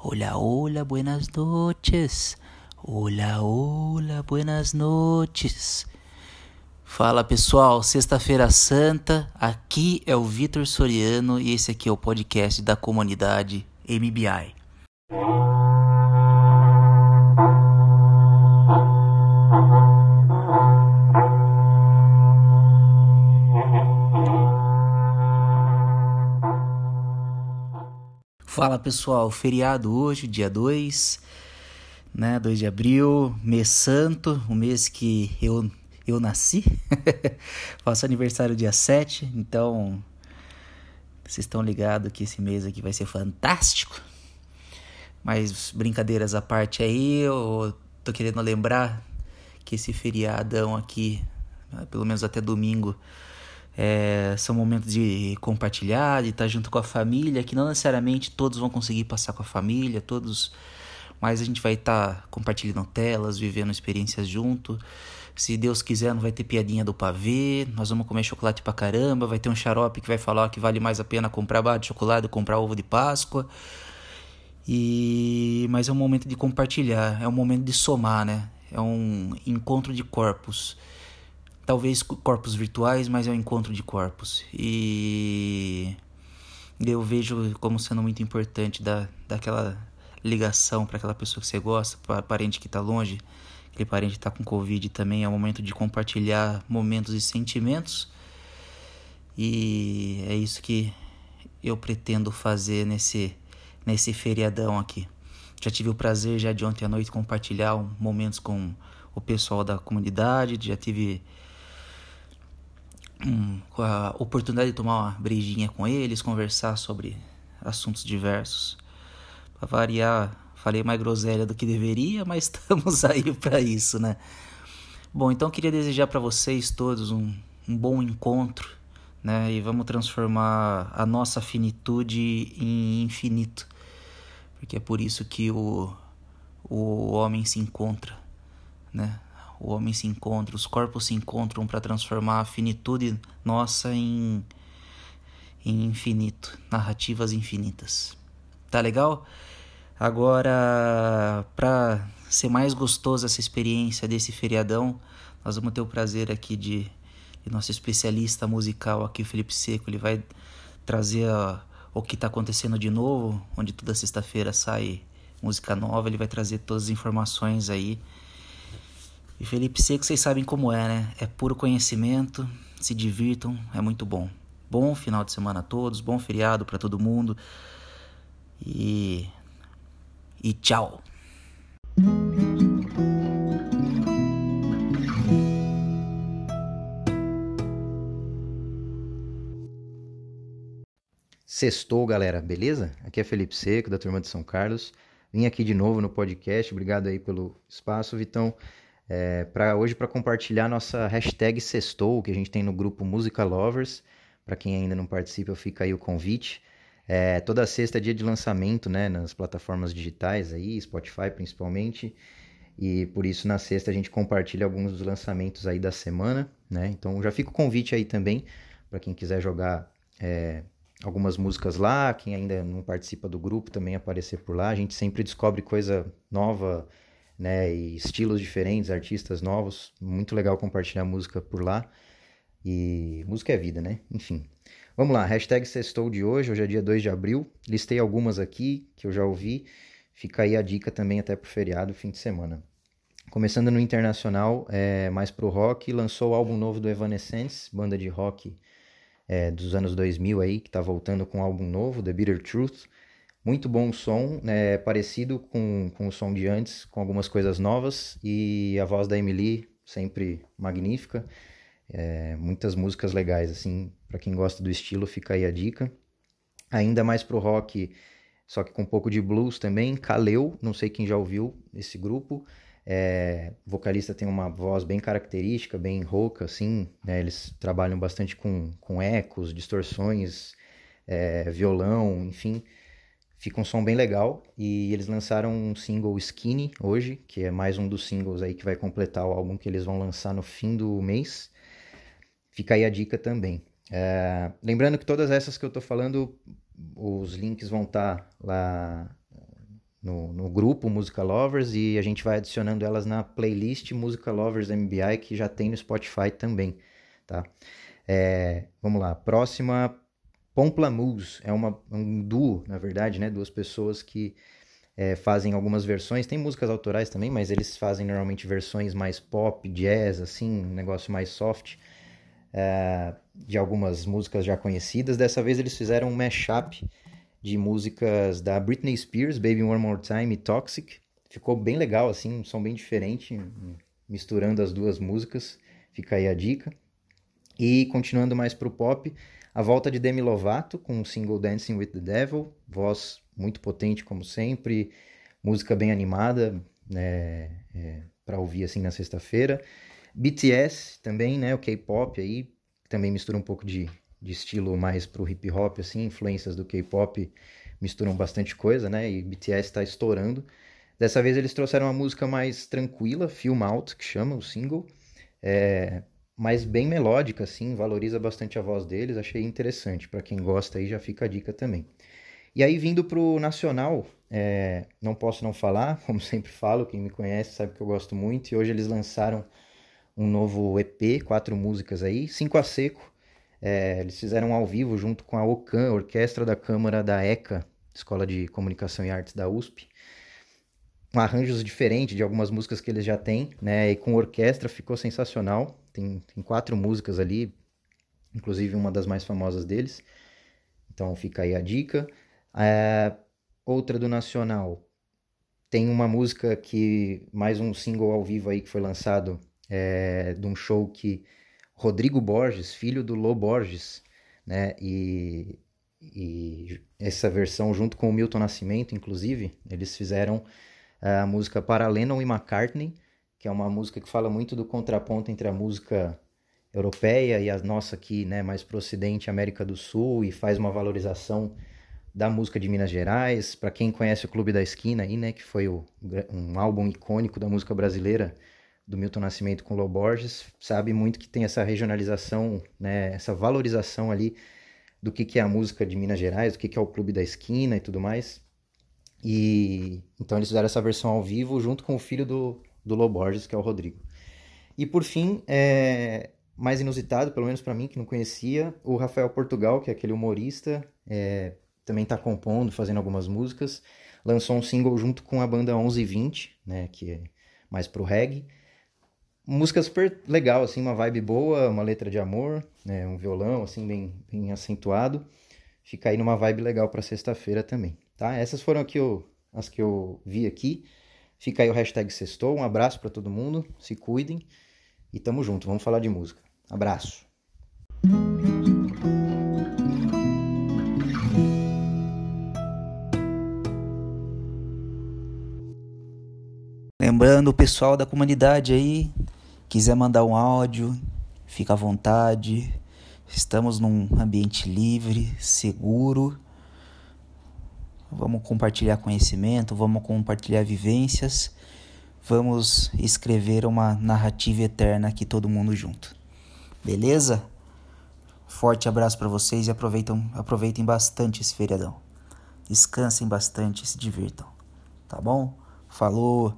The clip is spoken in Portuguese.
Hola, hola, buenas noches. Hola, hola, buenas noches. Fala pessoal, Sexta-feira Santa, aqui é o Vitor Soriano e esse aqui é o podcast da comunidade MBI. Fala pessoal, feriado hoje, dia 2, né? 2 de abril, mês santo, o mês que eu, eu nasci. Faço aniversário dia 7, então vocês estão ligados que esse mês aqui vai ser fantástico. Mas brincadeiras à parte aí, eu tô querendo lembrar que esse feriadão aqui, pelo menos até domingo, é, são momentos de compartilhar, de estar junto com a família, que não necessariamente todos vão conseguir passar com a família, todos, mas a gente vai estar compartilhando telas, vivendo experiências junto. Se Deus quiser, não vai ter piadinha do pavê, nós vamos comer chocolate pra caramba, vai ter um xarope que vai falar que vale mais a pena comprar barra de chocolate ou comprar ovo de Páscoa. E mas é um momento de compartilhar, é um momento de somar, né? É um encontro de corpos talvez corpos virtuais, mas é um encontro de corpos. E eu vejo como sendo muito importante dar, dar aquela ligação para aquela pessoa que você gosta, para parente que está longe, aquele parente que está com Covid também. É o momento de compartilhar momentos e sentimentos. E é isso que eu pretendo fazer nesse, nesse feriadão aqui. Já tive o prazer já de ontem à noite compartilhar momentos com o pessoal da comunidade, já tive a oportunidade de tomar uma brejinha com eles, conversar sobre assuntos diversos. Para variar, falei mais groselha do que deveria, mas estamos aí para isso, né? Bom, então queria desejar para vocês todos um, um bom encontro, né? E vamos transformar a nossa finitude em infinito, porque é por isso que o, o homem se encontra, né? O homem se encontra, os corpos se encontram para transformar a finitude nossa em, em infinito, narrativas infinitas. Tá legal? Agora, para ser mais gostosa essa experiência desse feriadão, nós vamos ter o prazer aqui de, de nosso especialista musical aqui, Felipe Seco. Ele vai trazer a, o que está acontecendo de novo, onde toda sexta-feira sai música nova. Ele vai trazer todas as informações aí e Felipe Seco, vocês sabem como é, né? É puro conhecimento, se divirtam, é muito bom. Bom final de semana a todos, bom feriado para todo mundo. E e tchau. Sextou, galera, beleza? Aqui é Felipe Seco, da turma de São Carlos. Vim aqui de novo no podcast, obrigado aí pelo espaço, Vitão é, para hoje para compartilhar nossa hashtag Sextou, que a gente tem no grupo Música Lovers. Para quem ainda não participa, fica aí o convite. É, toda sexta é dia de lançamento, né, nas plataformas digitais aí, Spotify principalmente. E por isso na sexta a gente compartilha alguns dos lançamentos aí da semana, né? Então já fica o convite aí também para quem quiser jogar é, algumas músicas lá, quem ainda não participa do grupo também aparecer por lá. A gente sempre descobre coisa nova né? E estilos diferentes, artistas novos. Muito legal compartilhar música por lá. E música é vida, né? Enfim. Vamos lá, hashtag sextou de hoje, hoje é dia 2 de abril. Listei algumas aqui que eu já ouvi. Fica aí a dica também até pro feriado, fim de semana. Começando no internacional, é, mais pro rock, lançou o álbum novo do Evanescence, banda de rock é, dos anos 2000 aí, que tá voltando com um álbum novo, The Bitter Truth. Muito bom o som, né, parecido com, com o som de antes, com algumas coisas novas. E a voz da Emily, sempre magnífica. É, muitas músicas legais, assim, para quem gosta do estilo, fica aí a dica. Ainda mais pro rock, só que com um pouco de blues também. Kaleu, não sei quem já ouviu esse grupo. É, vocalista tem uma voz bem característica, bem rouca, assim. Né? Eles trabalham bastante com, com ecos, distorções, é, violão, enfim. Fica um som bem legal e eles lançaram um single Skinny hoje, que é mais um dos singles aí que vai completar o álbum que eles vão lançar no fim do mês. Fica aí a dica também. É, lembrando que todas essas que eu tô falando, os links vão estar tá lá no, no, grupo Música Lovers e a gente vai adicionando elas na playlist Música Lovers MBI que já tem no Spotify também, tá? É, vamos lá, próxima Pomplamoose, é uma, um duo, na verdade, né? Duas pessoas que é, fazem algumas versões, tem músicas autorais também, mas eles fazem normalmente versões mais pop, jazz, assim, um negócio mais soft, é, de algumas músicas já conhecidas. Dessa vez eles fizeram um mashup de músicas da Britney Spears, Baby One More Time e Toxic. Ficou bem legal, assim, um som bem diferente, misturando as duas músicas. Fica aí a dica. E continuando mais pro pop, a volta de Demi Lovato com o single Dancing with the Devil, voz muito potente como sempre, música bem animada, né, é, para ouvir assim na sexta-feira. BTS também, né, o K-pop aí, também mistura um pouco de de estilo mais pro hip hop, assim, influências do K-pop misturam bastante coisa, né? E BTS está estourando. Dessa vez eles trouxeram uma música mais tranquila, Film Out, que chama o single, é, mas bem melódica, assim, valoriza bastante a voz deles, achei interessante. Para quem gosta aí já fica a dica também. E aí vindo pro nacional, é, não posso não falar, como sempre falo, quem me conhece sabe que eu gosto muito. E hoje eles lançaram um novo EP, quatro músicas aí, cinco a seco é, eles fizeram ao vivo junto com a OCAM, Orquestra da Câmara da ECA, Escola de Comunicação e Artes da USP. Arranjos diferentes de algumas músicas que eles já têm, né? E com orquestra ficou sensacional. Tem, tem quatro músicas ali, inclusive uma das mais famosas deles. Então fica aí a dica. É, outra do Nacional. Tem uma música que. Mais um single ao vivo aí que foi lançado é, de um show que Rodrigo Borges, filho do Lô Borges, né? E, e essa versão junto com o Milton Nascimento, inclusive, eles fizeram a música para Lennon e McCartney, que é uma música que fala muito do contraponto entre a música europeia e a nossa aqui, né, mais pro ocidente, América do Sul, e faz uma valorização da música de Minas Gerais. Para quem conhece o Clube da Esquina aí, né, que foi o, um álbum icônico da música brasileira, do Milton Nascimento com Lô Borges, sabe muito que tem essa regionalização, né, essa valorização ali do que, que é a música de Minas Gerais, do que, que é o Clube da Esquina e tudo mais. E então eles fizeram essa versão ao vivo junto com o filho do, do Lô Borges, que é o Rodrigo. E por fim, é, mais inusitado, pelo menos para mim que não conhecia, o Rafael Portugal, que é aquele humorista, é, também está compondo, fazendo algumas músicas, lançou um single junto com a banda 1120, né, que é mais pro reggae, música super legal, assim, uma vibe boa, uma letra de amor, né, um violão, assim, bem, bem acentuado. Fica aí numa vibe legal para sexta-feira também, tá? Essas foram aqui o, as que eu vi aqui. Fica aí o hashtag sextou. Um abraço para todo mundo, se cuidem e tamo junto, vamos falar de música. Abraço! Lembrando o pessoal da comunidade aí, Quiser mandar um áudio, fica à vontade. Estamos num ambiente livre, seguro. Vamos compartilhar conhecimento, vamos compartilhar vivências, vamos escrever uma narrativa eterna aqui todo mundo junto. Beleza? Forte abraço para vocês e aproveitem, aproveitem bastante esse feriadão. Descansem bastante se divirtam. Tá bom? Falou!